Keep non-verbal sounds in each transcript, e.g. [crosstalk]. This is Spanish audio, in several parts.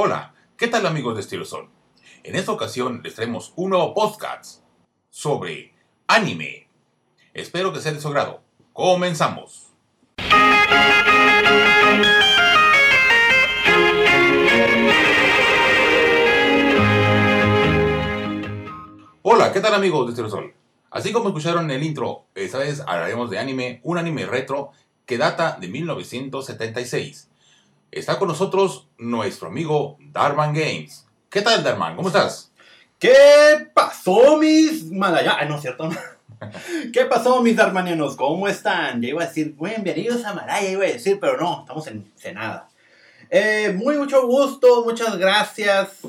Hola, ¿qué tal amigos de Estilo Sol? En esta ocasión les traemos un nuevo podcast sobre anime. Espero que sea de su agrado. Comenzamos. Hola, ¿qué tal amigos de Estilo Sol? Así como escucharon en el intro, esta vez hablaremos de anime, un anime retro que data de 1976. Está con nosotros nuestro amigo Darman Games. ¿Qué tal, Darman? ¿Cómo estás? ¿Qué pasó, mis Malaya? Ah, no es cierto. [laughs] ¿Qué pasó, mis darmanianos? ¿Cómo están? Ya iba a decir, bienvenidos a Malaya, iba a decir, pero no, estamos en Senada. Eh, muy mucho gusto, muchas gracias,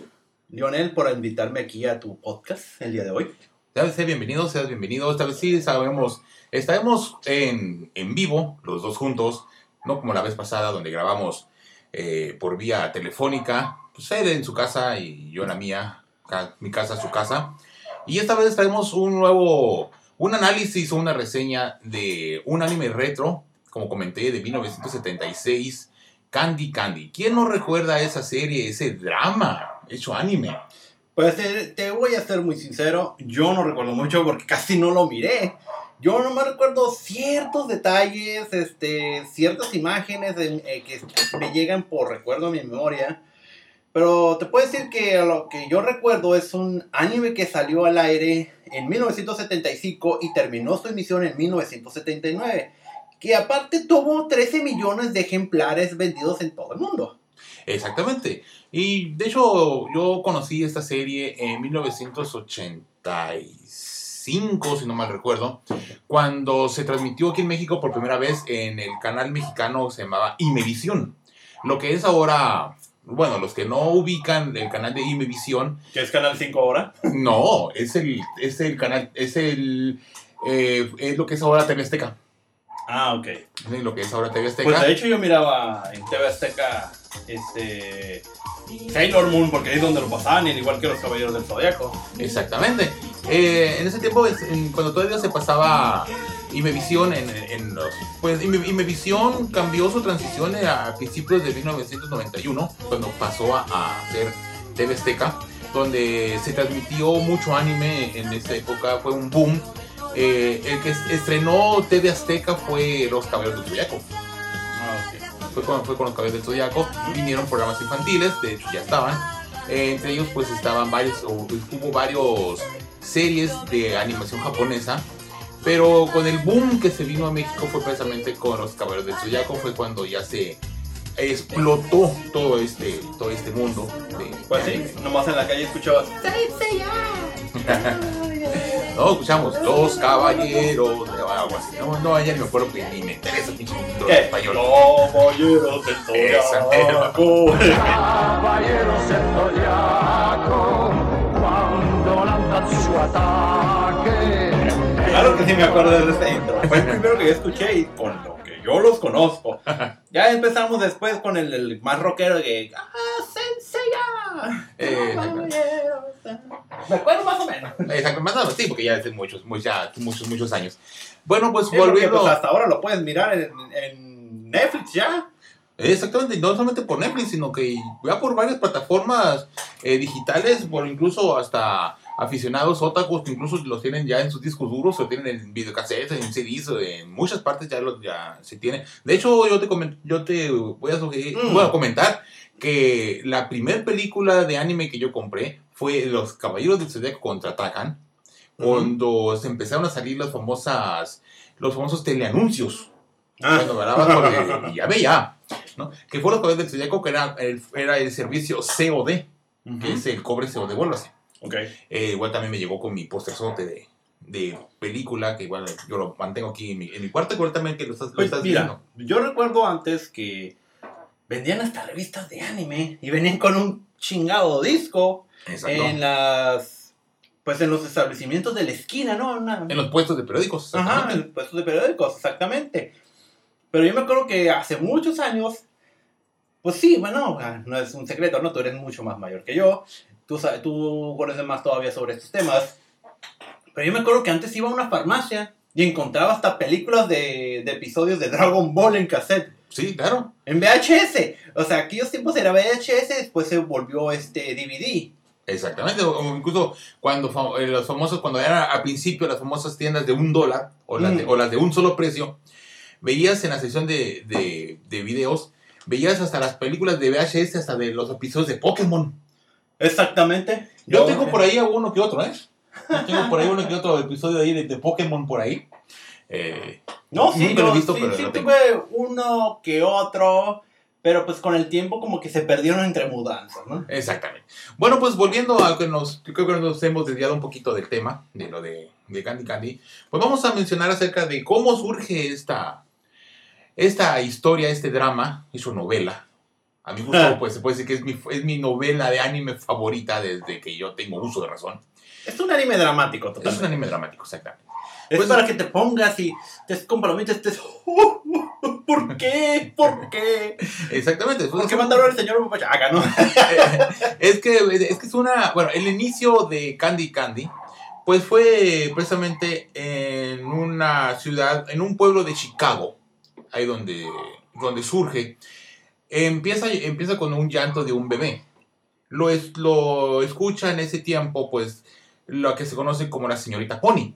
Lionel, por invitarme aquí a tu podcast el día de hoy. Seas bienvenido, seas bienvenido. Esta vez sí sabemos, estaremos en, en vivo, los dos juntos, no como la vez pasada donde grabamos eh, por vía telefónica, pues él en su casa y yo en la mía, mi casa, su casa. Y esta vez traemos un nuevo, un análisis o una reseña de un anime retro, como comenté, de 1976, Candy Candy. ¿Quién no recuerda esa serie, ese drama hecho anime? Pues te voy a ser muy sincero, yo no recuerdo mucho porque casi no lo miré. Yo no me recuerdo ciertos detalles, este, ciertas imágenes eh, que me llegan por recuerdo a mi memoria. Pero te puedo decir que lo que yo recuerdo es un anime que salió al aire en 1975 y terminó su emisión en 1979. Que aparte tuvo 13 millones de ejemplares vendidos en todo el mundo. Exactamente. Y de hecho, yo conocí esta serie en 1985, si no mal recuerdo, cuando se transmitió aquí en México por primera vez en el canal mexicano que se llamaba Imevisión. Lo que es ahora, bueno, los que no ubican el canal de Imevisión, Que es Canal 5 ahora. no, es el, es el canal, es el, eh, es lo que es ahora TV Azteca. Ah, ok. Es lo que es ahora TV Azteca. Pues de hecho yo miraba en TV Azteca este Sailor Moon porque ahí es donde lo pasaban, igual que los Caballeros del Zodiaco. Exactamente. Eh, en ese tiempo, cuando todavía se pasaba Imevisión en, en los... Pues Ime- Imevisión cambió su transición a principios de 1991, cuando pasó a, a ser TV Azteca, donde se transmitió mucho anime en esa época, fue un boom. Eh, el que es- estrenó TV Azteca fue Los Caballeros del Zodiaco. Fue con, fue con Los Caballeros del Zodiaco. Vinieron programas infantiles, de hecho ya estaban. Eh, entre ellos pues estaban varios, o, hubo varios series de animación japonesa. Pero con el boom que se vino a México fue precisamente con los Caballeros del Zodiaco, fue cuando ya se explotó todo este, todo este mundo. De, Pues de sí, anime. nomás en la calle escuchabas. [laughs] No, escuchamos Los Caballeros, algo así. No, no, ya ni me acuerdo que ni me interesa pinche título español. Caballeros del Zodiaco. Caballeros del Zodiaco, cuando lanzan su ataque. Claro que sí me acuerdo de ese intro. Fue el primero que yo escuché y con lo yo los conozco. [laughs] Ya empezamos después con el, el más rockero de ¡Ah, Senseiya! Eh, del- Me acuerdo más o menos. Exacto, más o menos, sí, porque ya hace muchos, ya muchos, muchos años. Bueno, pues Sí, porque, volviendo. pues, hasta ahora lo puedes mirar en, en Netflix ya. Exactamente, y no solamente por Netflix, sino que ya por varias plataformas eh, digitales, por incluso hasta aficionados otakus que incluso los tienen ya en sus discos duros, o tienen en videocassettes, en CDs, o en muchas partes ya, lo, ya se tiene. De hecho, yo te, yo te voy a sugerir, Mm. voy a comentar que la primera película de anime que yo compré fue Los Caballeros del Zodiaco contraatacan, cuando se empezaron a salir las famosas, los famosos teleanuncios. Ah. Cuando [laughs] ya veía, ¿no? Que fue los Caballeros del Zodiaco, que era el, era el servicio COD, que es el cobre COD, vuélvase. Ok. Eh, igual también me llegó con mi posterzote de, de película, que igual yo lo mantengo aquí en mi, en mi cuarto, igual también que lo estás, lo Pues estás mira, yo recuerdo antes que vendían hasta revistas de anime y venían con un chingado disco viendo. Exacto. en las pues en los establecimientos de la esquina, ¿no? Una- En los puestos de periódicos, Ajá, en los puestos de periódicos, exactamente. Pero yo me acuerdo que hace muchos años, pues sí, bueno, no es un secreto, ¿no? Tú eres mucho más mayor que yo, tú, sabes, tú conoces más todavía sobre estos temas. Pero yo me acuerdo que antes iba a una farmacia y encontraba hasta películas de, de episodios de Dragon Ball en cassette. Sí, claro. En VHS. O sea, aquellos tiempos era VHS, después se volvió este DVD. Exactamente, o incluso cuando eh, los famosos, cuando era al principio las famosas tiendas de un dólar o las, de, Mm. o las de un solo precio, veías en la sección de, de, de videos, veías hasta las películas de VHS, hasta de los episodios de Pokémon. Exactamente. Yo tengo por ahí uno que otro, ¿eh? Yo tengo por ahí uno que otro episodio ahí de, de Pokémon por ahí. Eh, No, sí, lo he yo visto, sí, pero sí lo tuve uno que otro, pero pues con el tiempo como que se perdieron entre mudanzas, ¿no? Exactamente. Bueno, pues volviendo a que nos, creo que nos hemos desviado un poquito del tema, de lo de, de Candy Candy, pues vamos a mencionar acerca de cómo surge esta, esta historia, este drama y su novela. A mi gusto, [laughs] pues se puede decir que es mi, es mi novela de anime favorita desde que yo tengo uso de razón. Es un anime dramático, Es un totalmente. anime dramático, exactamente. Es Pues- para que te pongas y te con palomitas estés. [laughs] ¿Por qué? ¿Por qué? Exactamente. ¿Por qué mandaron al señor Papachaga, no? [laughs] es que es que es una bueno el inicio de Candy Candy pues fue precisamente en una ciudad en un pueblo de Chicago ahí donde donde surge empieza empieza con un llanto de un bebé lo es, lo escucha en ese tiempo pues lo que se conoce como la señorita Pony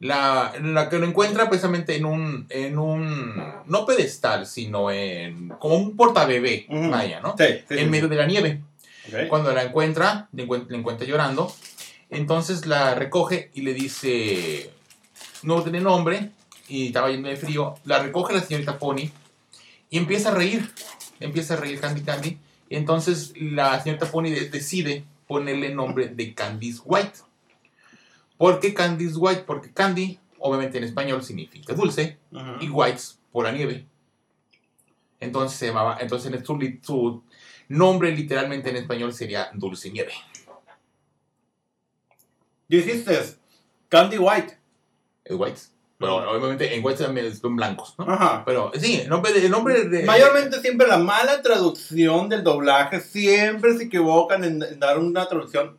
la, la que lo encuentra precisamente en un en un no pedestal sino en como un portabebé Ujú. vaya no Sí, sí, en medio de la nieve. Ok. Cuando la encuentra, la encuent- la encuentra llorando, entonces la recoge y le dice, no tiene nombre, y estaba lleno de frío, la recoge la señorita Pony y empieza a reír, empieza a reír Candy Candy, y entonces la señorita Pony de- decide ponerle nombre de Candice White. ¿Por qué Candice White? Porque Candy, obviamente en español, significa dulce, y Whites por la nieve. Entonces se llamaba, entonces su, li- su nombre literalmente en español sería Dulce Nieve. Dijiste Candy White. Es Whites. Pero obviamente en Whites también son blancos, ¿no? Ajá. Pero sí, el nombre de, el nombre de Mayormente siempre la mala traducción del doblaje siempre se equivocan en, en dar una traducción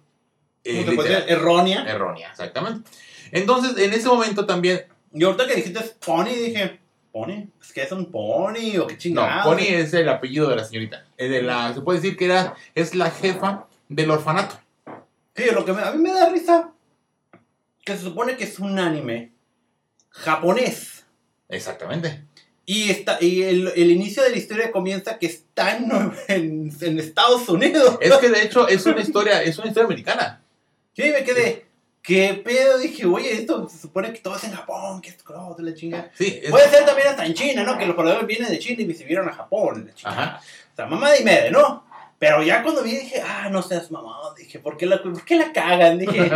eh, ¿cómo se puede literal, errónea. errónea, exactamente. Entonces, en ese momento también, Y ahorita que dijiste Pony, dije, ¿Pony? ¿Es que es un Pony o qué no, chingados? Pony es el apellido de la señorita. Es de la, se puede decir que era, es la jefa del orfanato. Sí, lo que me- a mí me da risa, que se supone que es un anime japonés. Exactamente. Y, está, y el, el inicio de la historia comienza que está en, en, en Estados Unidos. Es que de hecho es una historia, es una historia americana. Sí, me quedé. ¿Qué pedo? Dije, oye, esto se supone que todo es en Japón, que esto, oh, de la chinga. Sí, es- Puede ser también hasta en China, ¿no? Que los pobladores vienen de China y se vieron a Japón. La. Ajá. O sea, mamá de media, ¿no? Pero ya cuando vi dije, ah, no seas mamá. Dije, ¿por qué la, por qué la cagan? Dije,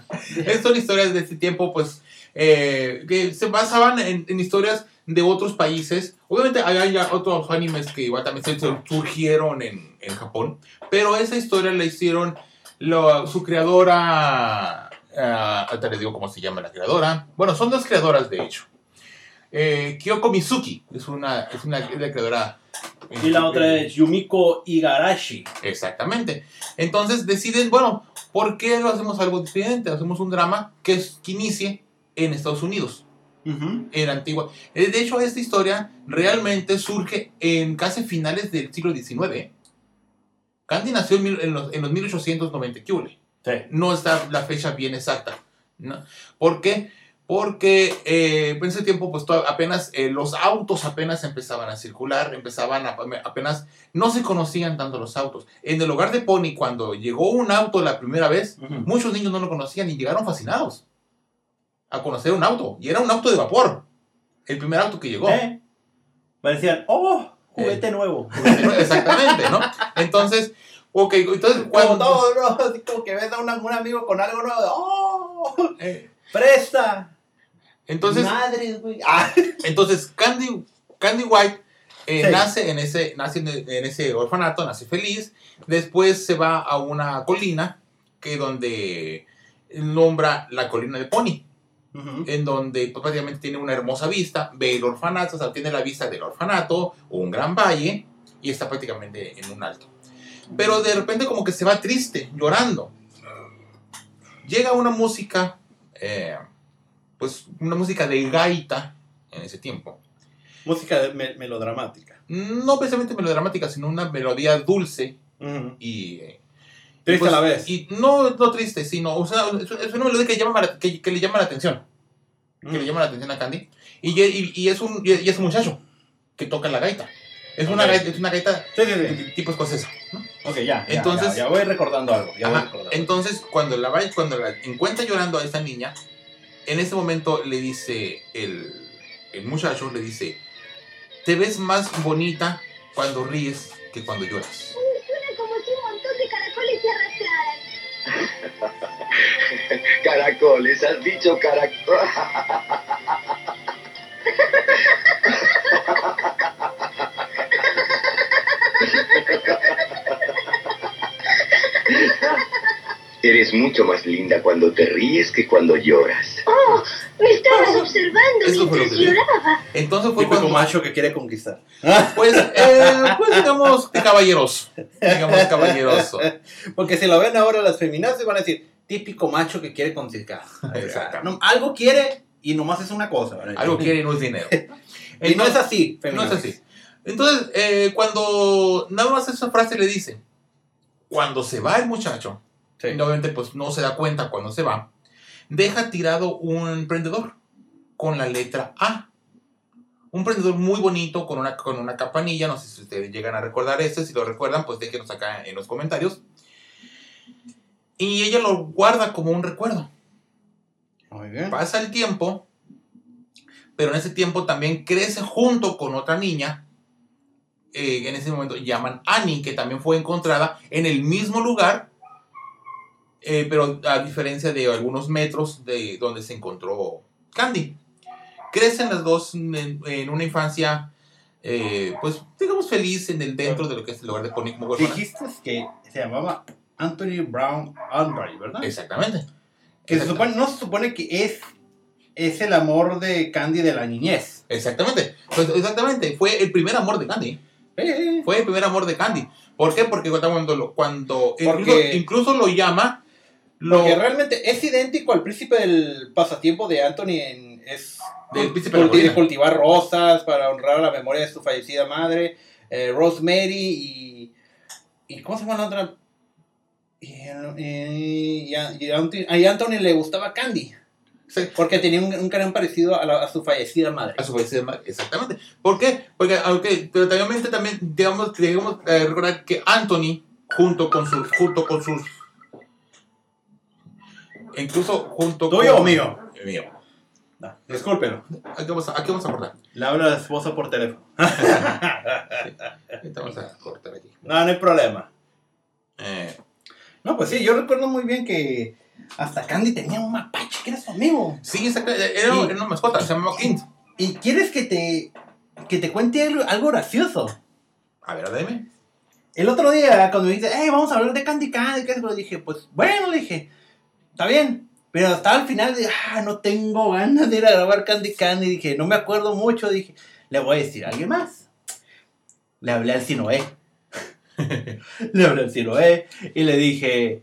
[laughs] Es- Son historias de este tiempo, pues, eh, que se basaban en, en historias de otros países. Obviamente hay, ya otros animes que igual también se- surgieron en, en Japón, pero esa historia la hicieron lo- su creadora, ah, ahorita les digo cómo se llama la creadora. Bueno, son dos creadoras, de hecho. Eh, Kyoko Mizuki es una, es una es la creadora. y la otra es Yumiko Igarashi. Exactamente. Entonces deciden, bueno, ¿por qué lo hacemos algo diferente? Hacemos un drama que, es, que inicie en Estados Unidos, Ujú. en la antigua. Eh, De hecho, esta historia realmente surge en casi finales del siglo XIX. Candy nació en, los, en los 1890, ¿qué? Sí. No está la fecha bien exacta. ¿no? ¿Por qué? Porque eh, en ese tiempo, pues apenas eh, los autos apenas empezaban a circular, empezaban a, apenas no se conocían tanto los autos. En el hogar de Pony, cuando llegó un auto la primera vez, Ujú. muchos niños no lo conocían y llegaron fascinados a conocer un auto. Y era un auto de vapor. El primer auto que llegó. ¿Eh? Me decían, oh, juguete nuevo. [laughs] Exactamente, ¿no? Entonces, ok, entonces Como cuando... todo, ¿no? Así como que ves a un amigo con algo nuevo, oh, eh, presta. entonces, Madres, güey. Ah, Entonces, Candy, Candy White eh, Sí. nace, en ese, nace en, en ese orfanato, nace feliz. Después se va a una colina, que donde nombra la colina de Pony, Ujú. en donde pues, prácticamente tiene una hermosa vista, ve el orfanato, o sea, tiene la vista del orfanato, un gran valle, y está prácticamente en un alto. Pero de repente como que se va triste, llorando. Llega una música, eh, pues una música de gaita en ese tiempo. Música de- me- melodramática. No precisamente melodramática, sino una melodía dulce y... eh, Triste pues, a la vez. Y no, no triste, sino o sea, es, es una melodía que, llama, la- que, que le llama la atención. Que le Mm. llama la atención a Candy. Y, y, y es, un, y es un muchacho que toca la gaita. Es una gaita, es una gaita Sí, sí, sí. tipo escocesa. ¿no? Ok, ya. Entonces- ya, ya voy recordando algo. Ya voy Ajá. recordando. Entonces, cuando la, va- cuando la encuentra llorando a esta niña, en ese momento le dice el, el muchacho, le dice, te ves más bonita cuando ríes que cuando lloras. Caracoles, has dicho caracoles. [laughs] Eres mucho más linda cuando te ríes que cuando lloras. ¡Oh! Me estabas observando fue lo mientras lloraba. Entonces fue cuando, macho que quiere conquistar. pues, eh, pues digamos, de caballeros. Digamos, caballeroso. Porque si lo ven ahora las feminazis van a decir, típico macho que quiere conquistar. [laughs] Exacto. No, algo quiere y nomás es una cosa. ¿verdad? Algo quiere y no es dinero. [laughs] Y no es así, No es feminazis. así. Entonces, eh, cuando nada más esa frase le dice, cuando se va el muchacho, Sí. y obviamente pues no se da cuenta cuando se va, deja tirado un prendedor con la letra A. Un prendedor muy bonito con una, con una campanilla, no sé si ustedes llegan a recordar este, si lo recuerdan pues déjenos acá en los comentarios. Y ella lo guarda como un recuerdo. Muy bien. Pasa el tiempo, pero en ese tiempo también crece junto con otra niña. eh, en ese momento llaman Annie, que también fue encontrada en el mismo lugar, eh, pero a diferencia de algunos metros de donde se encontró Candy. Crecen las dos en, en una infancia, eh, pues digamos feliz en el dentro de lo que es el lugar de Pony como. Dijiste que se llamaba Anthony Brown Albright, ¿verdad? Exactamente. Que se supone, no se supone que es, es el amor de Candy de la niñez. Exactamente. Pues, exactamente. Fue el primer amor de Candy. Eh, Fue el primer amor de Candy. ¿Por qué? Porque cuando, cuando Porque- incluso, incluso lo llama, lo, Porque realmente es idéntico al príncipe del pasatiempo de Anthony en, es Del príncipe culti- cultivar rosas para honrar la memoria de su fallecida madre, eh, Rosemary y, y ¿cómo se llama la otra? Y, y- y a, y Anthony, le gustaba Candy Sí. porque tenía un, un cariño parecido a, la- a su fallecida madre. a su fallecida madre. Exactamente. ¿Por qué? Porque aunque, pero también, también digamos, digamos eh, recordar que Anthony, junto con sus, junto con sus, incluso junto ¿Tuyo con, o mío? Mío. No, discúlpelo, Aquí vamos a, aquí vamos a cortar. le habla a la esposa por teléfono. [laughs] Ahorita Vamos a cortar aquí. No, no hay problema. Eh, No, pues sí, yo recuerdo muy bien que hasta Candy tenía un mapache que era su amigo. sí, exacto, era, era una mascota, se llamaba Clint. ¿Y quieres que te, que te cuente algo, algo gracioso? A ver, dime. El otro día, cuando me dice, hey, vamos a hablar de Candy Candy, ¿qué es? Le dije, pues bueno, le dije, está bien. Pero hasta al final, dije, ah, no tengo ganas de ir a grabar Candy Candy. Dije, no me acuerdo mucho. Dije, le voy a decir a alguien más. Le hablé al Sinoé. [laughs] le hablé al Sinoé y le dije,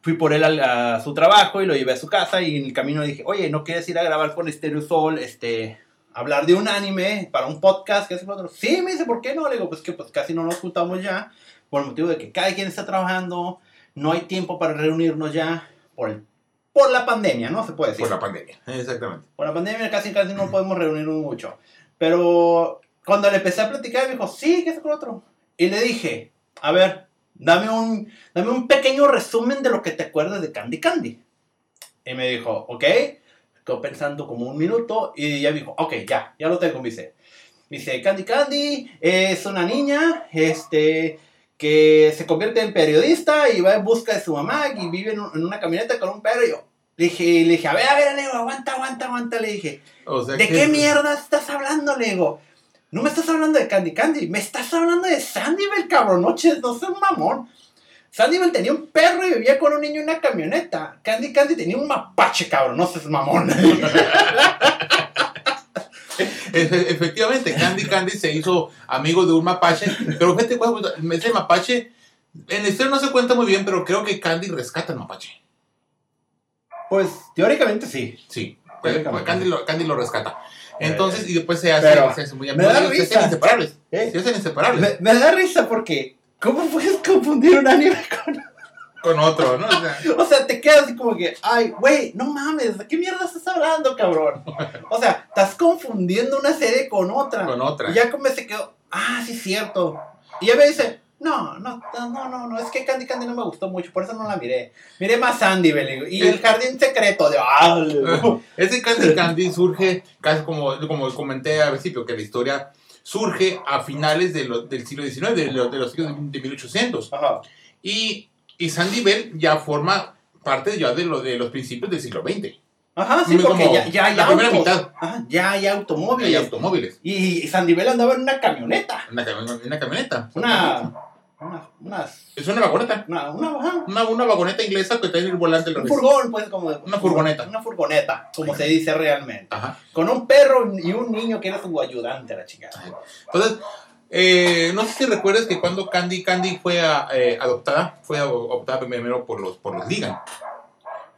fui por él a, su trabajo y lo llevé a su casa. Y en el camino dije, oye, ¿no quieres ir a grabar con Stereo Sol? Este, hablar de un anime para un podcast, que otro. Sí, me dice, ¿por qué no? Le digo, pues que pues casi no nos juntamos ya, por el motivo de que cada quien está trabajando, no hay tiempo para reunirnos ya, por, el- por la pandemia, ¿no? Se puede decir. Por la pandemia. Exactamente. Por la pandemia casi casi no podemos reunirnos mucho. Pero cuando le empecé a platicar, me dijo, sí, ¿qué es con otro? Y le dije, a ver, dame un, dame un pequeño resumen de lo que te acuerdas de Candy Candy. Y me dijo, ok. Quedó pensando como un minuto y ya me dijo, ok, ya, ya lo tengo, me dice. Me dice, Candy Candy es una niña, este, que se convierte en periodista y va en busca de su mamá y vive en, un- en una camioneta con un perro. Y yo le dije, le dije, a ver, a ver, le digo, aguanta, aguanta, aguanta, le dije. O sea ¿De que- qué mierda estás hablando? Le digo, no me estás hablando de Candy Candy, me estás hablando de Sandyville, cabrón, no, seas mamón. Sandyville tenía un perro y vivía con un niño en una camioneta. Candy Candy tenía un mapache, cabrón, no seas mamón. [laughs] [laughs] Efe- Efectivamente, Candy Candy se hizo amigo de un mapache, pero cuál, ese mapache, en la historia no se cuenta muy bien, pero creo que Candy rescata al mapache. pues, teóricamente sí. Sí, Técnicamente. Candy lo, Candy lo rescata. Entonces, y después se hace, Pero, se hace muy me da amigo, se risa. hacen inseparables. ¿Eh? Se hacen inseparables Me, me da risa porque, ¿cómo puedes confundir un anime con con otro, ¿no? O sea, [laughs] O sea, te quedas así como que, ay, güey, no mames, ¿de qué mierda estás hablando, cabrón? O sea, estás confundiendo una serie con otra. con otra. Y ya como se quedó, ah, sí es cierto. Y ella me dice, no, no, no, no, no, es que Candy Candy no me gustó mucho, por eso no la miré. Miré más Sandy, y el jardín secreto de, ah, [laughs] Ese Candy Candy surge, casi como, como comenté al principio, que la historia surge a finales de lo- del siglo XIX, de, lo- de los siglos de 1800. Ajá. Y, y Sandy Bell ya forma parte ya de, lo, de los principios del siglo XX. Ajá, sí, porque ya, ya hay la primera autos. mitad. Ajá, ya hay automóviles. automóviles. Y, y Sandivel andaba en una camioneta. Una, cam- una camioneta. Una. Una. Una. Es una vagoneta. Una. una- Una, una vagoneta inglesa que trae el volante un furgón, pues, como. Una furgoneta. Una furgoneta, como se dice realmente. Ajá. Con un perro y un niño que era su ayudante, la chica. Entonces, eh, no sé si recuerdas que cuando Candy Candy fue eh, adoptada, fue adoptada primero por los, por los Ligan.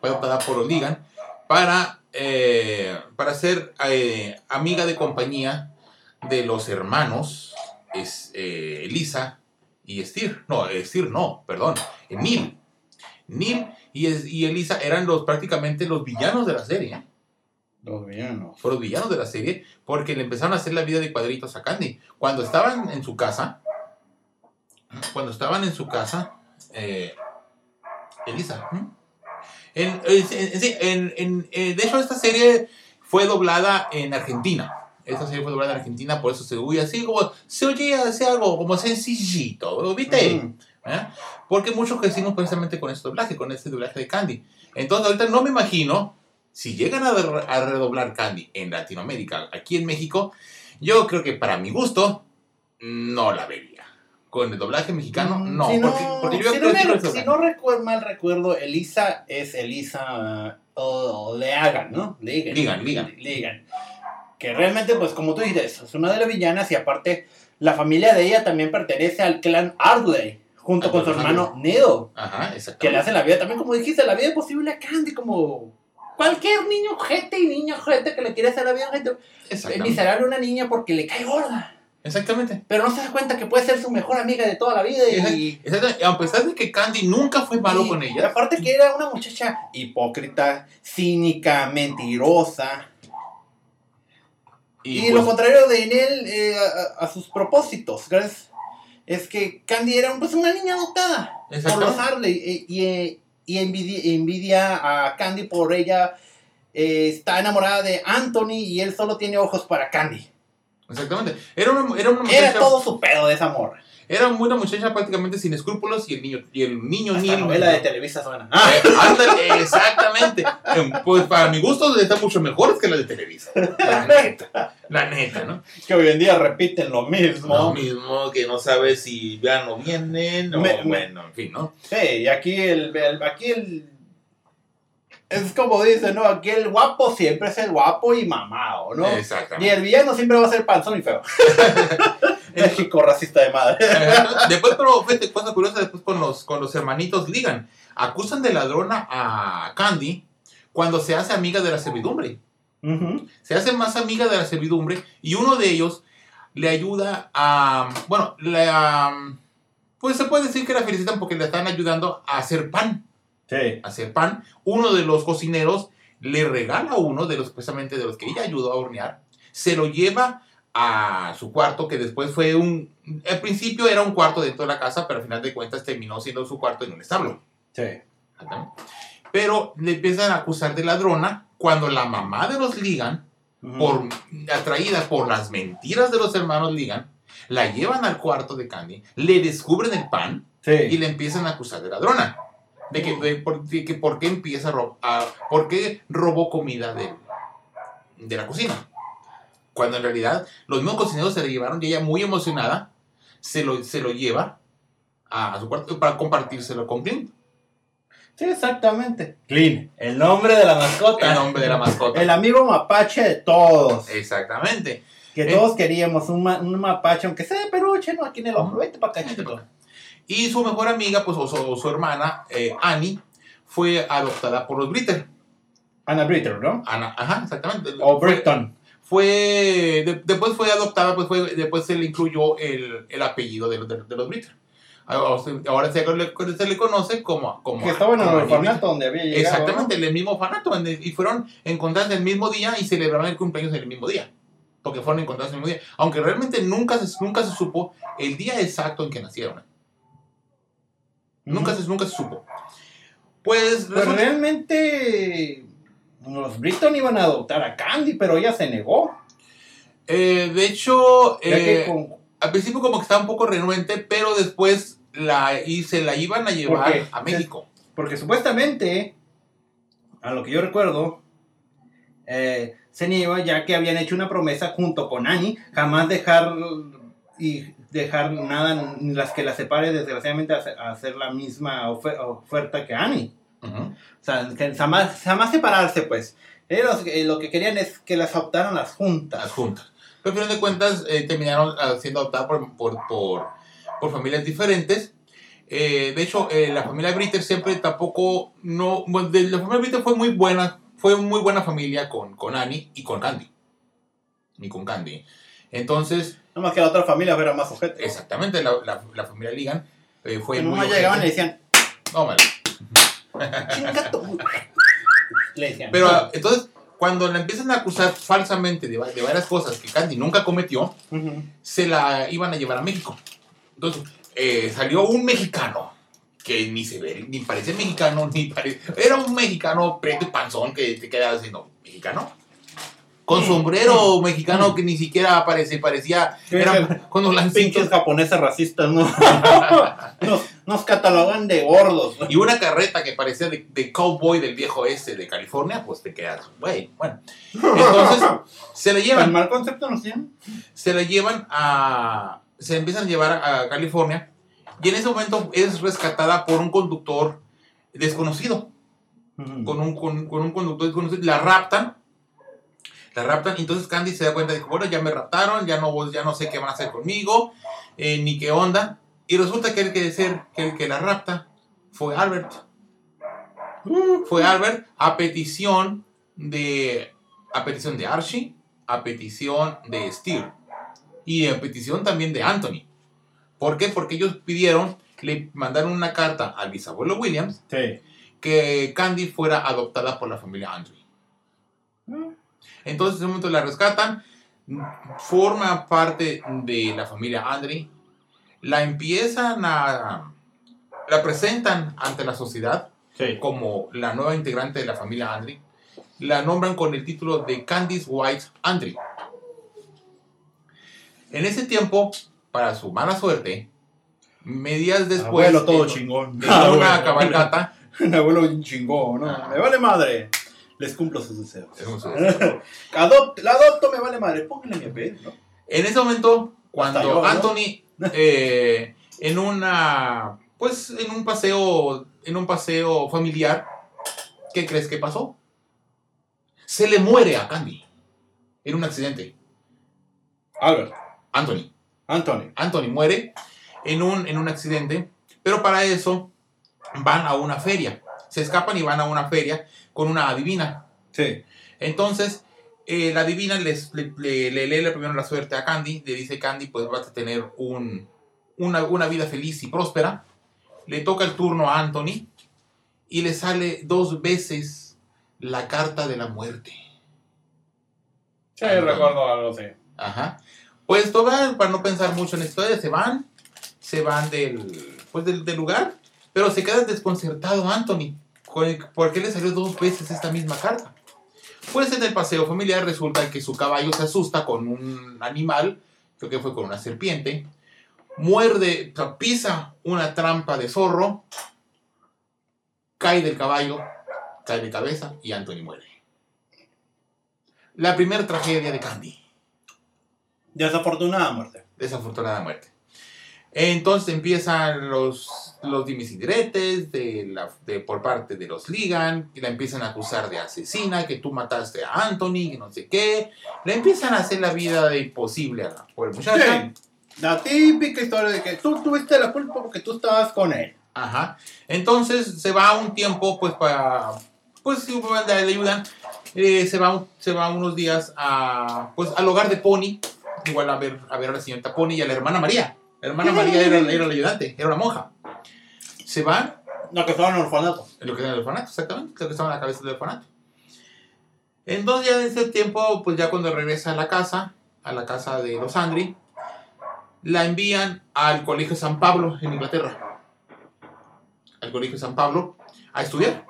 Fue adoptada por los Ligan para, eh, para ser amiga de compañía de los hermanos es, Elisa y Steer. No, Steer no, perdón, Neil. Neil y, y Elisa eran los, prácticamente los villanos de la serie. Los villanos. fueron los villanos de la serie porque le empezaron a hacer la vida de cuadritos a Candy. Cuando estaban en su casa, cuando estaban en su casa, eh, Elisa, en, en- en- eh, de hecho esta serie fue doblada en Argentina. Esta serie fue doblada en Argentina, por eso se oye así como, se oye así algo como sencillito, ¿viste? Ujú. ¿eh? Porque muchos crecimos precisamente con este doblaje, con este doblaje de Candy. Entonces ahorita no me imagino si llegan a, a redoblar Candy en Latinoamérica, aquí en México, yo creo que para mi gusto no la vería. Con el doblaje mexicano, Mm, no. Si no, porque, porque yo si creo no, que me- no si no recuerdo mal recuerdo, Elisa es Elisa o Leagan, ¿no? Leagan. Ligan, Ligan. Ligan. Que realmente, pues como tú dices, es una de las villanas y aparte la familia de ella también pertenece al clan Ardley, junto con su hermano Nedo, Ajá, que le hace la vida también, como dijiste, la vida posible a Candy, como cualquier niño gente y niña gente que le quiere hacer la vida gente. Exactamente. Miserable a una niña porque le cae gorda. Exactamente. Pero no se da cuenta que puede ser su mejor amiga de toda la vida y, Exactamente. A pesar de que Candy nunca fue malo y- con ella. aparte que era una muchacha hipócrita, cínica, mentirosa. Y, pues, lo contrario de él eh, a, a sus propósitos. ¿crees? Es que Candy era pues, una niña adoptada por los Harley. eh, Y, eh, y envidia, envidia a Candy por ella. eh, está enamorada de Anthony y él solo tiene ojos para Candy. Exactamente. Era una, era una. Era todo su pedo de esa morra. Era una muchacha prácticamente sin escrúpulos y el niño, y el niño Hasta Neil- novela de Televisa suena. Ah, ándale, exactamente. Eh, Pues para mi gusto están mucho mejores que las de Televisa. La [laughs] neta. La neta, ¿no? que hoy en día repiten lo mismo. Lo mismo que no sabes si vean o vienen, o Me- bueno, en fin, ¿no? Sí, y aquí el, el- aquí el es como dice, ¿no? Aquí el guapo siempre es el guapo y mamado, ¿no? Y Exactamente. el villano siempre va a ser panzón y feo. [laughs] [laughs] México racista de madre. después, pero fíjate, cosa curiosa, después con los, con los hermanitos Ligan, acusan de ladrona a Candy cuando se hace amiga de la servidumbre. Se hace más amiga de la servidumbre y uno de ellos le ayuda a, bueno, le, am, pues se puede decir que la felicitan porque le están ayudando a hacer pan, Sí. a hacer pan. Uno de los cocineros le regala a uno de los, precisamente de los que ella ayudó a hornear, se lo lleva a su cuarto, que después fue un, al principio era un cuarto dentro de la casa, pero al final de cuentas terminó siendo su cuarto en un establo. Sí. Pero le empiezan a acusar de ladrona cuando la mamá de los Ligan por, atraída por las mentiras de los hermanos Ligan, la llevan al cuarto de Candy, le descubren el pan y le empiezan a acusar de ladrona. De que, de por, de que por qué empieza a, ro- a- por qué robó comida de, de la cocina. Cuando en realidad los mismos cocineros se le llevaron y ella muy emocionada se lo, se lo lleva a, a su cuarto para compartírselo con Clint, Sí, exactamente. Clean, el nombre de la mascota. el nombre de la mascota. El amigo mapache de todos. Exactamente. Que Eh. todos queríamos un, ma- un mapache, aunque sea de peluche, ¿no? Aquí en el hombro. Vete para acá. Y su mejor amiga, pues, o su, o su hermana, eh, Annie, fue adoptada por los Britter. Anna Britter, ¿no? Ana, ajá, exactamente. O Fue- Britton. Fue de- después fue adoptada pues fue después se le incluyó el, el apellido de, los- de, de los Britter ahora, se- ahora se, le, se le conoce como como Que estaba en el orfanato donde había llegado. exactamente en el mismo orfanato y fueron encontradas el mismo día y celebraron el cumpleaños en el mismo día. Porque fueron encontradas en el mismo día. Aunque realmente nunca se nunca se supo el día exacto en que nacieron. Nunca se nunca se supo. Pues Pues resulta- realmente los Britton iban a adoptar a Candy, pero ella se negó. eh, de hecho eh, con- al principio como que estaba un poco renuente, pero después la, y se la iban a llevar a México. porque supuestamente, a lo que yo recuerdo, eh, se negó ya que habían hecho una promesa junto con Annie, jamás dejar y dejar nada, ni las que la separe desgraciadamente a hacer, la misma ofe- oferta que Annie. Ujú. O sea, que jamás, jamás separarse, pues. Ellos eh, lo que querían es que las adoptaran las juntas. Las juntas. Pero al final de cuentas eh, terminaron ah, siendo adoptadas por, por, por, por familias diferentes. Eh, de hecho, eh, la familia Britter siempre tampoco, no, bueno, de- la familia Britter fue muy buena, fue muy buena familia con, con Annie y con Candy. Y con Candy. Entonces, No más que la otra familia fuera más objeto. exactamente, la, la, la familia Ligan eh, fue muy... nomás llegaban y decían, No. Chinga tu-". Le decían. Pero entonces, cuando la empiezan a acusar falsamente de, de varias cosas que Candy nunca cometió, se la iban a llevar a México. Entonces, eh, salió un mexicano que ni se ve, ni parece mexicano, [laughs] ni parece. Era un mexicano preto y panzón que te quedaba diciendo, ¿mexicano? Con sombrero mexicano que ni siquiera parece, parecía. ¿Qué Era es con los Pinches lancitos. japoneses racistas, ¿no? [laughs] nos, nos catalogan de gordos. Y una carreta que parecía de, de cowboy del viejo este de California, pues te quedas, güey, bueno. Entonces, se la ¿Tan llevan. mal concepto nos tienen? se la llevan a. Se empiezan a llevar a California. Y en ese momento es rescatada por un conductor desconocido. Con un, con, con un conductor desconocido. La raptan. La raptan. Entonces Candy se da cuenta de que, bueno, ya me raptaron. Ya no, ya no sé qué van a hacer conmigo. eh, ni qué onda. Y resulta que el que, ser, que el que la rapta fue Albert. Fue Albert a petición de. A petición de Archie. A petición de Steer y a petición también de Anthony. ¿Por qué? Porque ellos pidieron, le mandaron una carta al bisabuelo Williams Sí. que Candy fuera adoptada por la familia Andrew. Entonces, en un momento la rescatan, forma parte de la familia Andre, la empiezan a. la presentan ante la sociedad Sí. como la nueva integrante de la familia Andre, la nombran con el título de Candice White Andre. En ese tiempo, para su mala suerte, medias después, Abuelo todo en- chingón. una Abuelo. cabalgata, Un [laughs] abuelo chingón, ¿no? Ah. Me vale madre. Les cumplo sus deseos. es un- [laughs] la adopto, me vale madre. Pónganle mi apellido, ¿no? En ese momento, cuando yo, ¿no? Anthony, eh, en una, pues, en un paseo, en un paseo familiar, ¿qué crees que pasó? Se le muere a Candy. En un accidente. Albert. Anthony. Anthony. Anthony muere en un, en un accidente, pero para eso van a una feria. Se escapan y van a una feria con una adivina. Sí. Entonces, eh, la divina les, le, le- le lee primero la suerte a Candy, le dice Candy, pues vas a tener un, una, una vida feliz y próspera. Le toca el turno a Anthony y le sale dos veces la carta de la muerte. Sí, recuerdo algo así. Ajá. Pues total, para no pensar mucho en historia, se van, se van del, pues del, del lugar, pero se queda desconcertado Anthony. ¿Por qué le salió dos veces esta misma carta? Pues en el paseo familiar resulta que su caballo se asusta con un animal, creo que fue con una serpiente, muerde, pisa una trampa de zorro, cae del caballo, cae de cabeza y Anthony muere. La primera tragedia de Candy Desafortunada muerte. desafortunada muerte. Entonces empiezan los, los dimes y diretes de la, de, por parte de los Ligan, y la empiezan a acusar de asesina, que tú mataste a Anthony, que no sé qué. Le empiezan a hacer la vida de imposible a la pobre muchacha. Sí. La típica historia de que tú tuviste la culpa porque tú estabas con él. Ajá. Entonces se va un tiempo, pues, para pues sí, le ayudan. Eh, se, va, se va unos días a, pues, al hogar de Pony, igual a ver, a ver a la señorita Pony y a la hermana María. La hermana María era, era la ayudante, era una monja. Se van, No, que estaba en el orfanato. en lo que era el orfanato, exactamente, lo que estaba en la cabeza del orfanato. Entonces ya en ese tiempo, pues ya cuando regresa a la casa, a la casa de los Angry, la envían al Colegio San Pablo en Inglaterra. Al Colegio San Pablo a estudiar.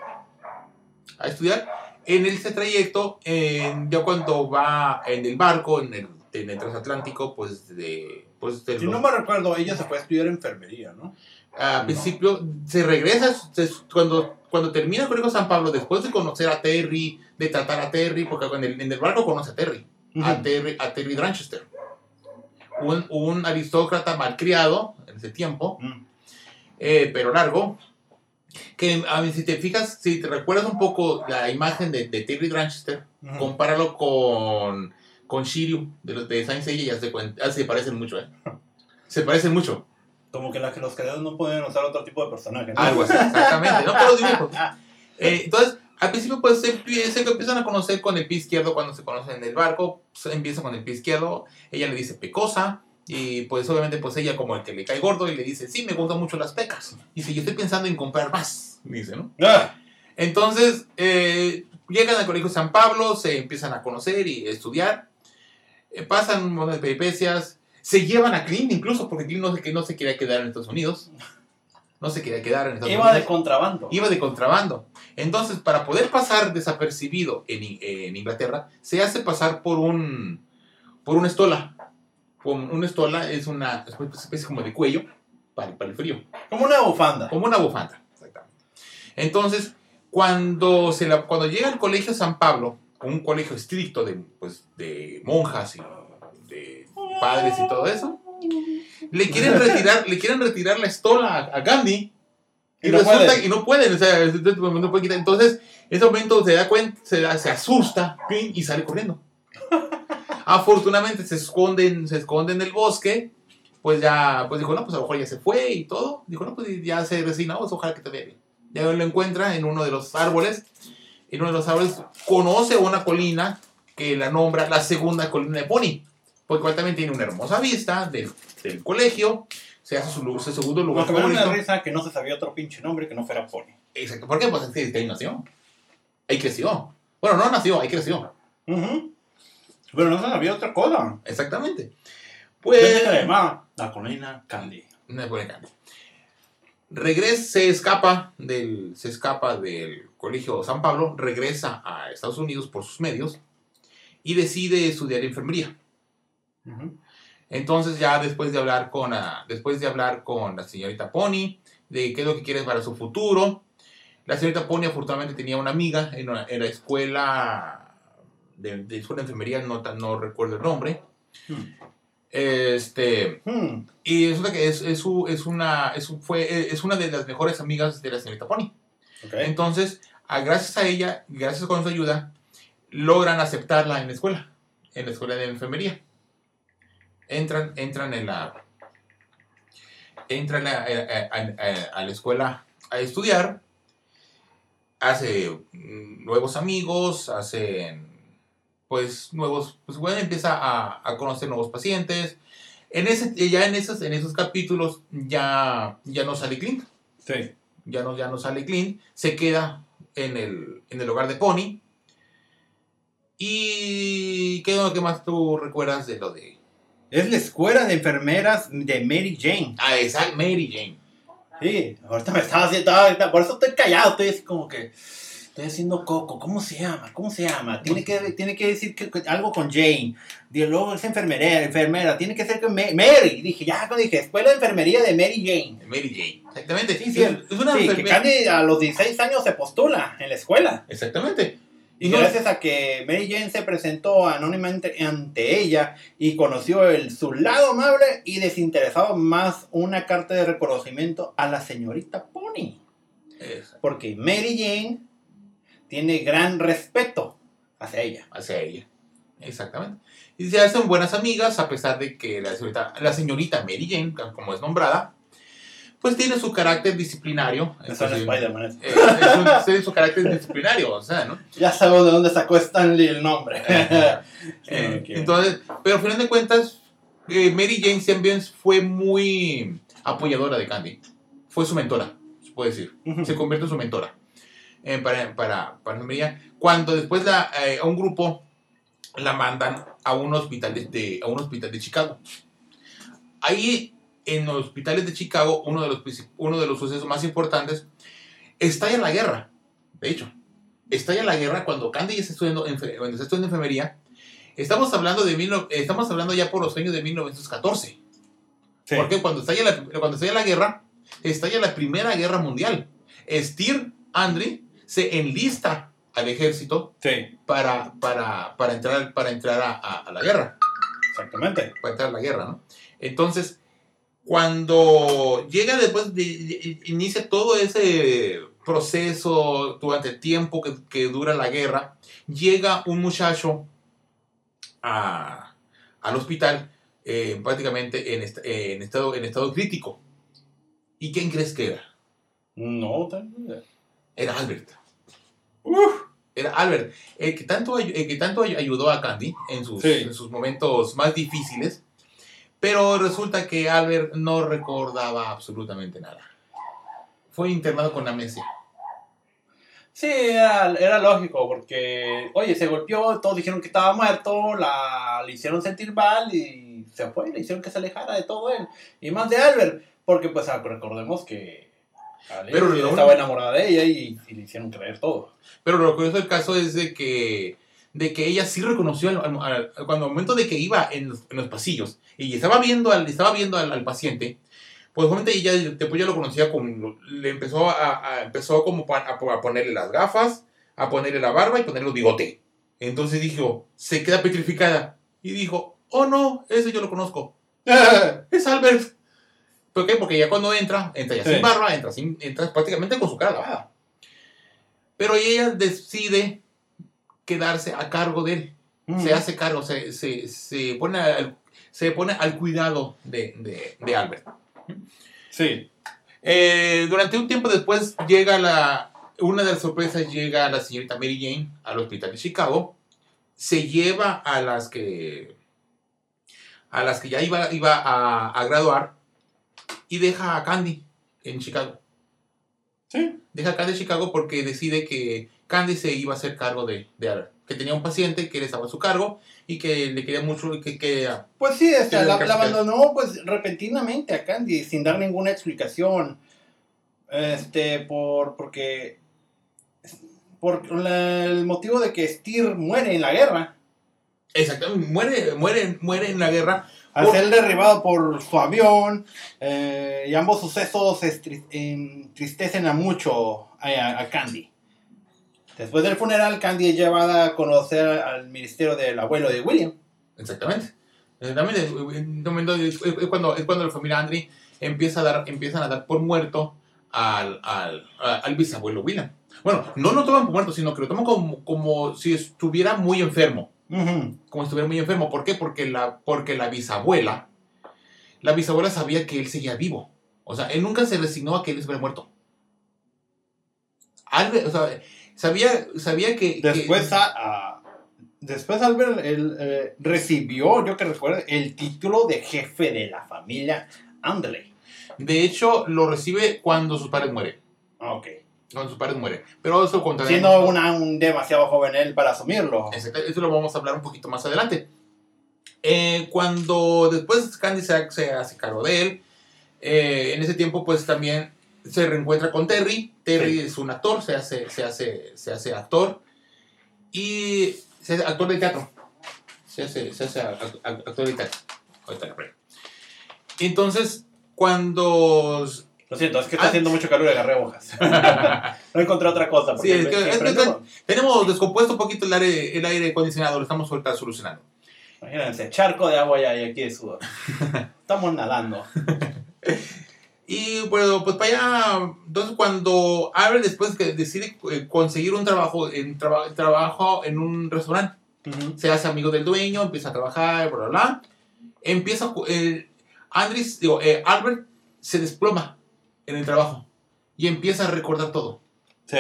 A estudiar. En ese trayecto, en- ya cuando va en el barco, en el, en el transatlántico, pues de... De Si los- no me recuerdo, ella se fue a estudiar enfermería, ¿no? al principio se regresa se- cuando, cuando termina el colegio San Pablo, después de conocer a Terry, de tratar a Terry, porque en el, en el barco conoce a Terry, a. Terry, a Terry Dranchester, un, un aristócrata malcriado en ese tiempo, eh, pero largo, que a mí, si te fijas, si te recuerdas un poco la imagen de, de Terry Dranchester, compáralo con, con Shiryu de, los- de Saint Seiya ya se, cuen- ya se parecen mucho, ¿eh? Se parecen mucho. Como que, la, que los creadores no pueden usar otro tipo de personaje, ¿no? Algo así, exactamente, no por los dibujos. Eh, entonces, al principio, pues se, se empiezan a conocer con el pie izquierdo cuando se conocen en el barco. Se empieza con el pie izquierdo. Ella le dice pecosa. Y pues, obviamente, pues ella, como el que le cae gordo, y le dice: Sí, me gustan mucho las pecas. Y dice: Yo estoy pensando en comprar más. Dice, ¿no? Ah, Entonces, eh, llegan al colegio San Pablo, se empiezan a conocer y estudiar. Eh, pasan un montón de peripecias. Se llevan a Clint, incluso, porque Clint no se, que no se quería quedar en Estados Unidos. No se quería quedar en Estados iba Unidos de contrabando. iba de contrabando. Entonces, para poder pasar desapercibido en, en Inglaterra, se hace pasar por un por una estola. Una estola es una especie como de cuello para, para el frío, Como una bufanda. como una bufanda. Exactamente. Entonces, cuando, se la, cuando llega al colegio San Pablo, un colegio estricto de, pues, de monjas y de padres y todo eso, le quieren [laughs] retirar, le quieren retirar la estola a, Gandhi y, Y no resulta pueden. que no pueden, o sea, no pueden quitar. Entonces, en ese momento se da cuenta, se, da- se asusta y sale corriendo. [laughs] Afortunadamente se esconden, se esconden en el bosque. Pues ya, pues dijo, no, pues a lo mejor ya se fue y todo. Dijo, no, pues ya se resignó, pues ojalá que te vea bien. Ya lo encuentra en uno de los árboles. En uno de los árboles conoce una colina que la nombra la segunda colina de Pony. Porque igual también tiene una hermosa vista del, del colegio. Se hace su, segundo lugar me da una risa que no se sabía otro pinche nombre que no fuera Pony. Exacto. ¿Por qué? Pues es que ahí nació. Ahí creció. Bueno, no nació, ahí creció. Pero no se sabía otra cosa. Exactamente. Pues... Pues. se llama la colina Candy. Una buena cambio. Regresa, se escapa del, se escapa del colegio San Pablo, regresa a Estados Unidos por sus medios y decide estudiar enfermería. Entonces ya después de hablar con ah, después de hablar con la señorita Pony de qué es lo que quiere para su futuro, la señorita Pony afortunadamente tenía una amiga en, una- en la escuela de, de escuela de enfermería, no, no recuerdo el nombre. Hmm. Este, Hmm. y resulta que es, es, una, es, fue, es una de las mejores amigas de la señorita Pony. Entonces, a- gracias a ella, gracias con su ayuda, logran aceptarla en la escuela, en la escuela de enfermería. Entran, entran en la, entran a, a- a- a- a la escuela a estudiar, hace mm, nuevos amigos, hacen, pues, nuevos, pues, bueno, empieza a, a conocer nuevos pacientes. En ese, ya en esos, en esos capítulos ya, ya no sale Clint Sí. ya no, ya no sale Clint, se queda en el, en el hogar de Pony. ¿Y qué es lo que más tú recuerdas de lo de... Es la escuela de enfermeras de Mary Jane. Ah, esa Mary Jane. Sí, ahorita me estaba haciendo, por eso estoy callado, estoy así como que, estoy haciendo coco, ¿cómo se llama? ¿Cómo se llama? Tiene que, tiene que decir que, que algo con Jane, y luego es enfermera, enfermera, tiene que ser con Ma- Mary, dije, ya dije, escuela de enfermería de Mary Jane. Mary Jane. Exactamente. Sí, sí, es, es una Sí, que. Candy a los 16 años se postula en la escuela. Exactamente. Y no- gracias a que Mary Jane se presentó anónimamente ante ella y conoció el, su lado amable y desinteresado más una carta de reconocimiento a la señorita Pony. Porque Mary Jane tiene gran respeto hacia ella. hacia ella. Exactamente. Y se hacen buenas amigas a pesar de que la señorita, la señorita Mary Jane, como es nombrada, pues tiene su carácter disciplinario. Es un Spider-Man. eh, tiene su carácter disciplinario, o sea, ¿no? Ya sabemos de dónde sacó Stanley el nombre. [laughs] Eh, Entonces, pero al final de cuentas, eh, Mary Jane también fue muy apoyadora de Candy. Fue su mentora, se puede decir. Ujú. Se convierte en su mentora eh, para, para, para. Cuando después la, eh, a un grupo la mandan a un hospital de, de- a un hospital de Chicago. Ahí, en los hospitales de Chicago, uno de los, uno de los sucesos más importantes, estalla la guerra. De hecho, estalla la guerra cuando Candy está estudiando, cuando está estudiando enfermería. Estamos hablando, de mil estamos hablando ya por los años de 1914. Sí. Porque cuando estalla, la, cuando estalla la guerra, estalla la Primera Guerra Mundial. Steer Andre se enlista al ejército Sí, para, para, para entrar, para entrar a, a- a la guerra, exactamente. para entrar a la guerra, ¿no? Entonces, cuando llega después, de, de- inicia todo ese proceso durante el tiempo que, que dura la guerra, llega un muchacho a- al hospital eh, prácticamente en, est- en estado, en estado crítico. ¿Y quién crees que era? No, tal vez. Era Albert. Era Albert, el que tanto, el que tanto ay- ayudó a Candy en sus, Sí. en sus momentos más difíciles, pero resulta que Albert no recordaba absolutamente nada. Fue internado con amnesia. Sí, era, era lógico, porque, oye, se golpeó, todos dijeron que estaba muerto, la, le hicieron sentir mal y se fue, le hicieron que se alejara de todo él. Y más de Albert, porque pues recordemos que Ale Pero estaba enamorada de ella y, y le hicieron creer todo. Pero lo curioso del caso es de que, de que ella sí reconoció al, al- al- cuando al momento de que iba en los, en los pasillos y estaba viendo al, estaba viendo al, paciente, pues obviamente ella después ya lo conocía como, le empezó a, a- empezó como a ponerle las gafas, a ponerle la barba y ponerle el bigote. Entonces dijo, se queda petrificada y dijo, oh no, ese yo lo conozco. [laughs] Es Albert. ¿Por qué? Porque ya cuando entra, entra ya Sí. sin barba, entra, sin, entra prácticamente con su cara lavada. Pero ella decide quedarse a cargo de él. Mm. Se hace cargo, se, se, se pone, al, se pone al cuidado de, de, de Albert. Sí, Eh, durante un tiempo después llega la... Una de las sorpresas llega la señorita Mary Jane al hospital de Chicago. Se lleva a las que... A las que ya iba, iba a, a graduar. Y deja a Candy en Chicago. sí. Deja a Candy en Chicago porque decide que Candy se iba a hacer cargo de, de Albert. Que tenía un paciente que él estaba a su cargo y que le quería mucho y que, que Pues sí, o sea, la, abandonó pues repentinamente a Candy sin dar ninguna explicación. Este, por, porque, por la- el motivo de que Steer muere en la guerra. exactamente muere, muere, muere en la guerra. Al ser derribado por su avión, eh, y ambos sucesos entristecen a mucho a, a- a Candy. Después del funeral, Candy es llevada a conocer al ministerio del abuelo de William. Exactamente. Exactamente. Es cuando, es cuando la familia Andre empieza a dar, empiezan a dar por muerto al, al, al bisabuelo William. Bueno, no lo toman por muerto, sino que lo toman como, como si estuviera muy enfermo. Como si estuviera muy enfermo. ¿Por qué? Porque la, porque la bisabuela, la bisabuela sabía que él seguía vivo. O sea, él nunca se resignó a que él estuviera muerto. Albert, o sea, sabía, sabía que... que- Después, a- después Albert él, eh, recibió, yo que recuerdo, el título de jefe de la familia Andley. de hecho, lo recibe cuando sus padres mueren. Ah, Ok. Cuando sus padres mueren. Pero eso contaremos- Siendo una, un demasiado joven él para asumirlo. Exacto, eso lo vamos a hablar un poquito más adelante. Eh, cuando después Candy se, se hace cargo de él, eh, en ese tiempo pues también se reencuentra con Terry. Terry Sí. es un actor, se hace, se, hace, se hace actor y se hace actor de teatro. Se hace, se hace act- act- actor de teatro. Entonces, cuando... Lo siento, es que está Ah. haciendo mucho calor y agarré hojas. [laughs] no encontré otra cosa. Sí, es que- me- es que- prendemos. Tenemos descompuesto un poquito el aire, el aire acondicionado, lo estamos ahorita solucionando. Imagínense, charco de agua y hay aquí de sudor. [laughs] Estamos nadando. Y bueno, pues para allá, entonces cuando Albert después que decide eh, conseguir un trabajo en, traba- trabajo en un restaurante, se hace amigo del dueño, empieza a trabajar, bla, bla, bla. Empieza, eh, Andres, digo, eh, Albert se desploma en el trabajo y empieza a recordar todo. Sí.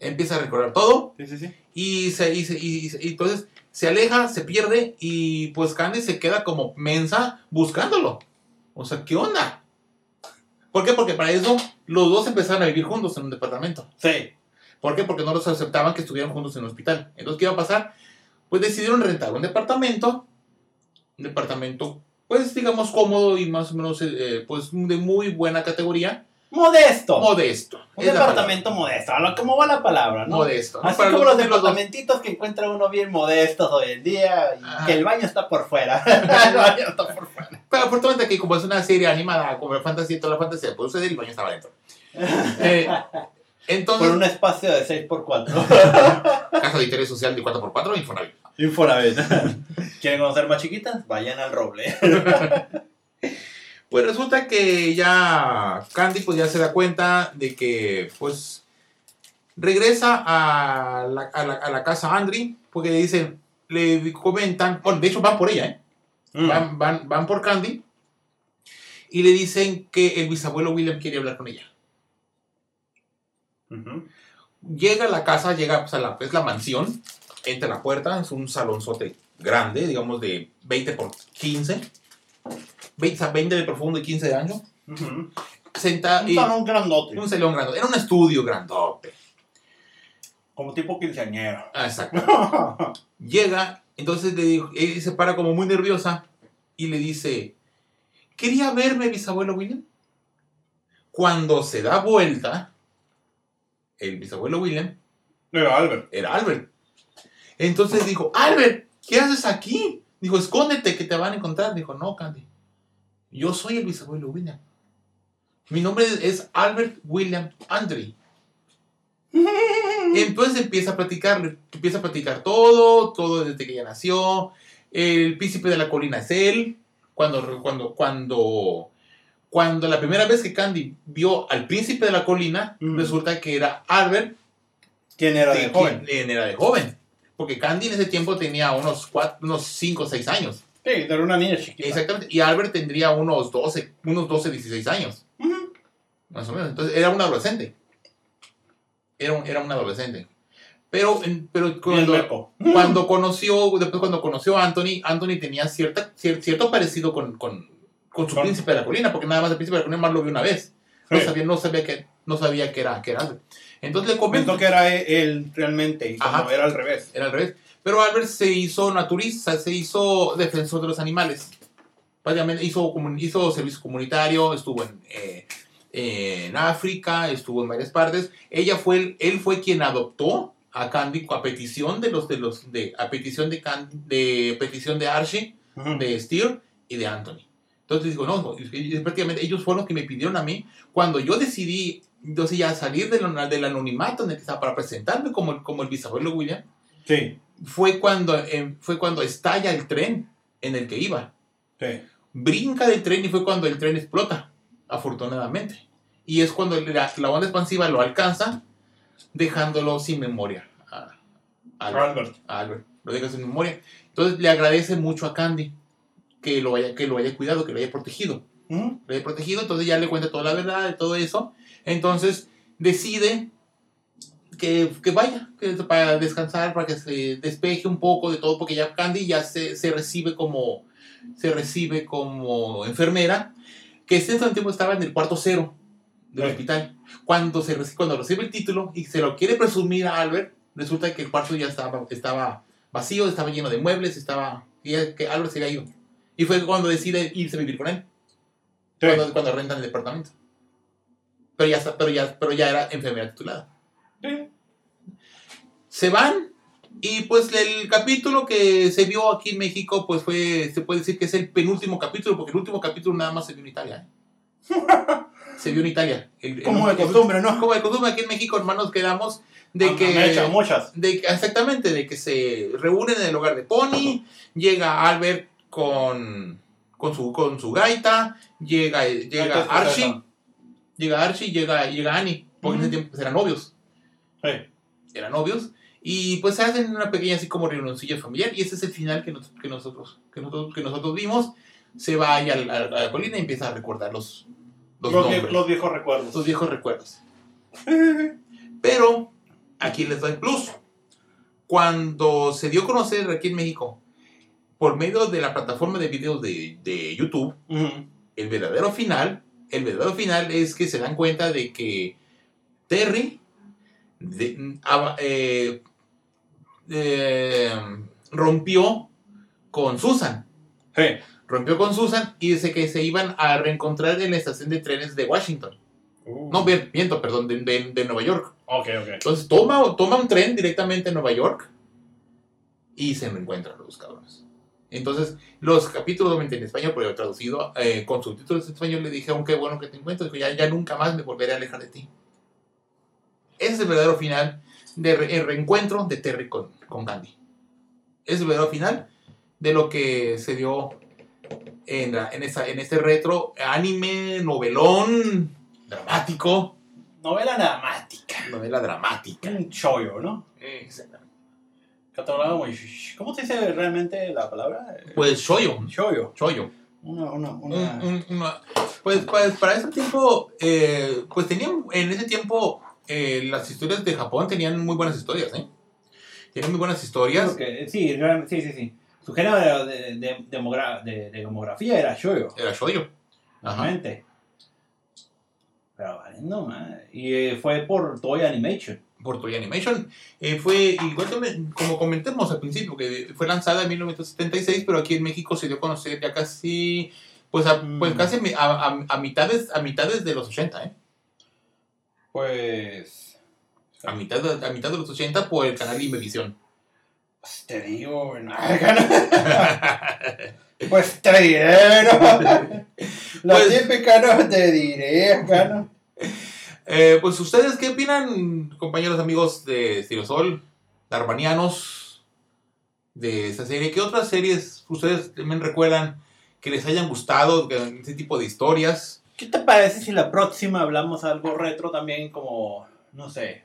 Empieza a recordar todo Sí, sí, sí. y, se, y, se- y- entonces se aleja, se pierde y pues Candy se queda como mensa buscándolo. O sea, ¿qué onda? ¿Por qué? Porque para eso los dos empezaron a vivir juntos en un departamento. Sí. ¿Por qué? Porque no los aceptaban que estuvieran juntos en el hospital. Entonces, ¿qué iba a pasar? Pues decidieron rentar un departamento. Un departamento, pues digamos, cómodo y más o menos, eh, pues de muy buena categoría. Modesto. Modesto. un departamento modesto. Como va la palabra. ¿no? Modesto. ¿no? Así Para como los los- departamentitos que encuentra uno bien modestos hoy en día, y que el baño está por fuera. [laughs] el baño está por fuera. Pero afortunadamente aquí, como es una serie animada, como la fantasía y toda la fantasía, puede suceder y el baño estaba dentro. Eh, [laughs] entonces, Por un espacio de 6x4. [laughs] casa de interés social de 4x4 Infonavit. Infonavit. [laughs] ¿Quieren conocer más chiquitas? Vayan al roble. [laughs] Pues resulta que ya Candy pues ya se da cuenta de que pues regresa a la, a la, a la casa Andri porque le dicen, le comentan, bueno, de hecho van por ella, ¿eh? Mm. Van, van, van por Candy y le dicen que el bisabuelo William quiere hablar con ella. Llega a la casa, llega pues, a la, es la mansión, entra a la puerta, es un salonzote grande, digamos de 20 por 15, 20, o sea, 20 de profundo y 15 de ancho. Ujú. Senta, Un y- salón grandote. un salón grandote, era un estudio grandote. Como tipo quinceañero. Ah, exacto. [laughs] Llega, entonces le dijo, ella se para como muy nerviosa y le dice, ¿quería verme bisabuelo William? Cuando se da vuelta, el bisabuelo William Era Albert. era Albert. Entonces dijo, Albert, ¿qué haces aquí? Dijo, escóndete que te van a encontrar. Dijo, no, Candy. Yo soy el bisabuelo William. Mi nombre es Albert William Andre. [laughs] Entonces empieza a platicar, empieza a platicar todo, todo desde que ella nació. El príncipe de la colina es él. Cuando, cuando, cuando, cuando la primera vez que Candy vio al príncipe de la colina, Mm. resulta que era Albert ¿Quién era de de joven? quién era de joven. Porque Candy en ese tiempo tenía unos, cuatro, unos 5 o 6 años. Sí, era una niña chiquita. Exactamente. Y Albert tendría unos 12, unos 12, 16 años. Ujú. Más o menos. Entonces era un adolescente. Era un, era un adolescente. Pero, pero cuando, [laughs] cuando conoció, después cuando conoció a Anthony, Anthony tenía cierta, cier- cierto parecido con, con, con su Con- príncipe de la colina, porque nada más el príncipe de la colina más lo vio una vez. No sabía, no sabía que, no sabía que era, que era Albert. Entonces le comentó Comentó que era él realmente y Ajá. era al revés. Era al revés. Pero Albert se hizo naturista, se hizo defensor de los animales. Prácticamente hizo, hizo servicio comunitario, estuvo en, eh, en África, estuvo en varias partes. Ella fue, él fue quien adoptó a Candy a petición de los, de los, de, a petición de, Can- de petición de Archie, Ujú. de Steer y de Anthony. Entonces digo, no, no, prácticamente ellos fueron los que me pidieron a mí cuando yo decidí, entonces ya salir del, del anonimato en el que estaba para presentarme como, el- como el bisabuelo William Sí, fue cuando, eh, fue cuando estalla el tren en el que iba. sí. Brinca del tren y fue cuando el tren explota, afortunadamente. Y es cuando la, la onda expansiva lo alcanza, dejándolo sin memoria a, a Albert. Albert. a Albert. Lo deja sin memoria. Entonces le agradece mucho a Candy que lo haya, que lo haya cuidado, que lo haya protegido. Ujú. Lo haya protegido, entonces ya le cuenta toda la verdad de todo eso. Entonces decide que, que vaya que para descansar, para que se despeje un poco de todo, porque ya Candy ya se, se recibe como se recibe como enfermera, que ese tiempo estaba en el cuarto cero del Sí. hospital. Cuando, se, reci- cuando recibe el título y se lo quiere presumir a Albert, resulta que el cuarto ya estaba, estaba vacío, estaba lleno de muebles, estaba y ya- que Albert se había ido. Y fue cuando decide irse a vivir con él Sí. cuando, cuando rentan el departamento. Pero ya, pero, ya, pero ya era enfermera titulada. Sí. Se van y pues el capítulo que se vio aquí en México pues fue, se puede decir que es el penúltimo capítulo, porque el último capítulo nada más se vio en Italia. ¿eh? [laughs] se vio en Italia. El- el- Como de costumbre, ¿no? Como de costumbre aquí en México, hermanos, quedamos de A- que... me echan muchas. De exactamente, de que se reúnen en el hogar de Pony, llega Albert con, con, su, con su gaita, llega, llega Gaita Archie. Llega Archie, llega, llega Annie, porque en ese tiempo pues, eran novios, Sí. eran novios, y pues hacen una pequeña así como reunioncilla familiar, y ese es el final que, nos- que, nosotros, que, nosotros, que nosotros vimos, se va ahí al- al- a, la colina y empieza a recordar los, los, Los, vie- nombres, los viejos recuerdos. sus viejos recuerdos. [laughs] Pero aquí les doy plus. Cuando se dio a conocer aquí en México, por medio de la plataforma de videos de, de YouTube, Ujú. el verdadero final, el verdadero final es que se dan cuenta de que Terry de- aba- eh, eh, rompió con Susan. Rompió con Susan y dice que se iban a reencontrar en la estación de trenes de Washington. Uh. No, miento, perdón, de, de- de Nueva York. Ok, ok. Entonces toma, toma un tren directamente a Nueva York y se reencuentran los cabrones. Entonces, los capítulos obviamente en español, pero traducido eh, con subtítulos en español, le dije, aunque bueno que te encuentro, ya, ya nunca más me volveré a alejar de ti. Ese es el verdadero final del reencuentro de Terry con, con Gandhi. Ese es el verdadero final de lo que se dio en, la- en, esa, en este retro anime, novelón, dramático, Novela dramática. novela dramática. Un chollo, ¿no? Exactamente. Catalogado como... ¿Cómo se dice realmente la palabra? Pues shoyo, Chollo. shoyo. Una, una, Un- una... un- una- pues, pues para ese tiempo, eh, pues tenían, en ese tiempo, eh, las historias de Japón tenían muy buenas historias, ¿eh? Tenían muy buenas historias. Porque, sí, realmente, sí, sí, sí. Su género de, de, demogra- de- de demografía era shoyo, Era shoyo. Ajá. realmente. Pero valiendo madre. Y eh, fue por Toy Animation. Por Toy Animation. Eh, fue, igual como comentamos al principio, que fue lanzada en 1976, pero aquí en México se dio a conocer ya casi, pues, a, pues Mm. casi a, a- a mitades, a mitades de los 80, ¿eh? Pues... A mitad, de- a mitad de los 80 por el canal Imevisión. Pues te digo, bueno, [laughs] Pues te diré, ¿no? [laughs] La Pues- típica, ¿no? Te diré, acá, ¿no? Eh, pues ustedes qué opinan, compañeros amigos de Estilosol, Darbanianos, de esa serie. ¿Qué otras series ustedes también recuerdan que les hayan gustado, que- ese tipo de historias? ¿Qué te parece si la próxima hablamos algo retro también como, no sé,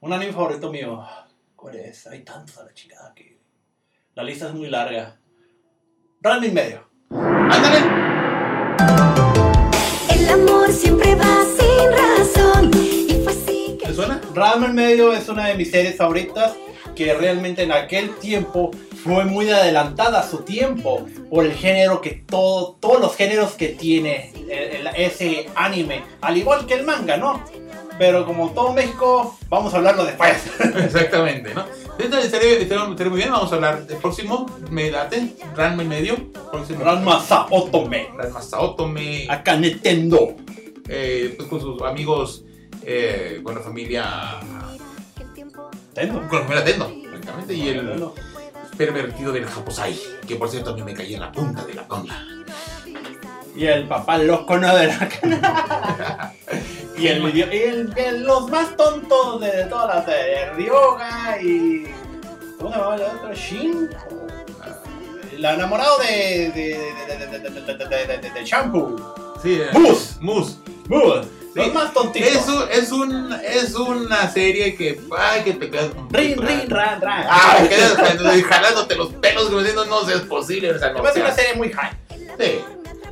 un anime favorito mío? ¿Cuál es? Hay tantos a la chingada que la lista es muy larga. Ranma y medio. ¡Ándale! El amor siempre va fue así que. ¿Te suena? Ranma en medio es una de mis series favoritas que realmente en aquel tiempo fue muy adelantada a su tiempo por el género que todo, todos los géneros que tiene el- el- ese anime, al igual que el manga, ¿no? Pero como todo México, vamos a hablarlo después. [laughs] Exactamente, ¿no? Esta estaría, estaría- estaría muy bien, vamos a hablar del próximo, me date, Ranma y medio, próximo. Ranma Saotome, Ranma Saotome, acá Nintendo. eh, pues con sus amigos, eh, con la familia, Nintendo. con la familia Tendo, prácticamente, y el Bueno, pervertido del Japosai, que por cierto a mí me caía en la punta de la conga. Y el papá loco no de la cana. y el, y el- el- los más tontos de todas las de Ryoga y. ¿Cómo se llamaba el otro? ¿Shin? El enamorado de. de. de. de. de. de. de. de. de. de. de Shampoo. Sí, eh, Mus. Mus. Mus. Sí. Los más tontitos. Es, un- es, un, es una serie que, ay, que te quedas... Rin, rin, ran, ran. Ah, te quedas jalándote los pelos, como diciendo, no, es posible, o sea, no, es una serie muy high. Sí.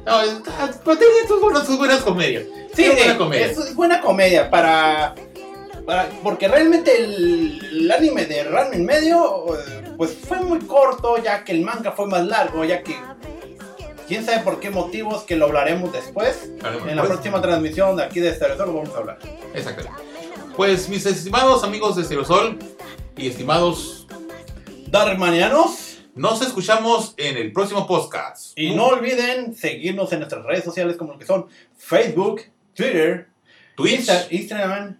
No, está- pero tiene sus buenas, sus buenas comedias. Sí, sí, buena comedia. es buena comedia para, para- porque realmente el, el anime de Ranma en medio eh, pues fue muy corto ya que el manga fue más largo ya que quién sabe por qué motivos que lo hablaremos después en la próxima transmisión de aquí de Estereosol lo vamos a hablar Exacto. Pues mis estimados amigos de Cerosol y estimados, Darmanianos nos escuchamos en el próximo podcast. y no olviden seguirnos en nuestras redes sociales como lo que son Facebook, Twitter, Twitch. Insta- Instagram,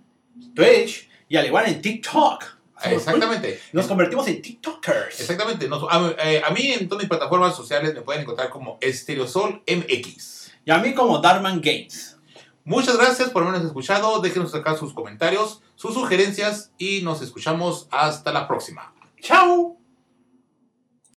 Twitch y al igual en TikTok Exactamente. nos convertimos en TikTokers Exactamente. Nos- a, eh, a mí en todas mis plataformas sociales me pueden encontrar como Estereosol MX. y a mí como Darman Games Muchas gracias por habernos escuchado. Déjenos acá sus comentarios, sus sugerencias y nos escuchamos hasta la próxima. ¡Chao!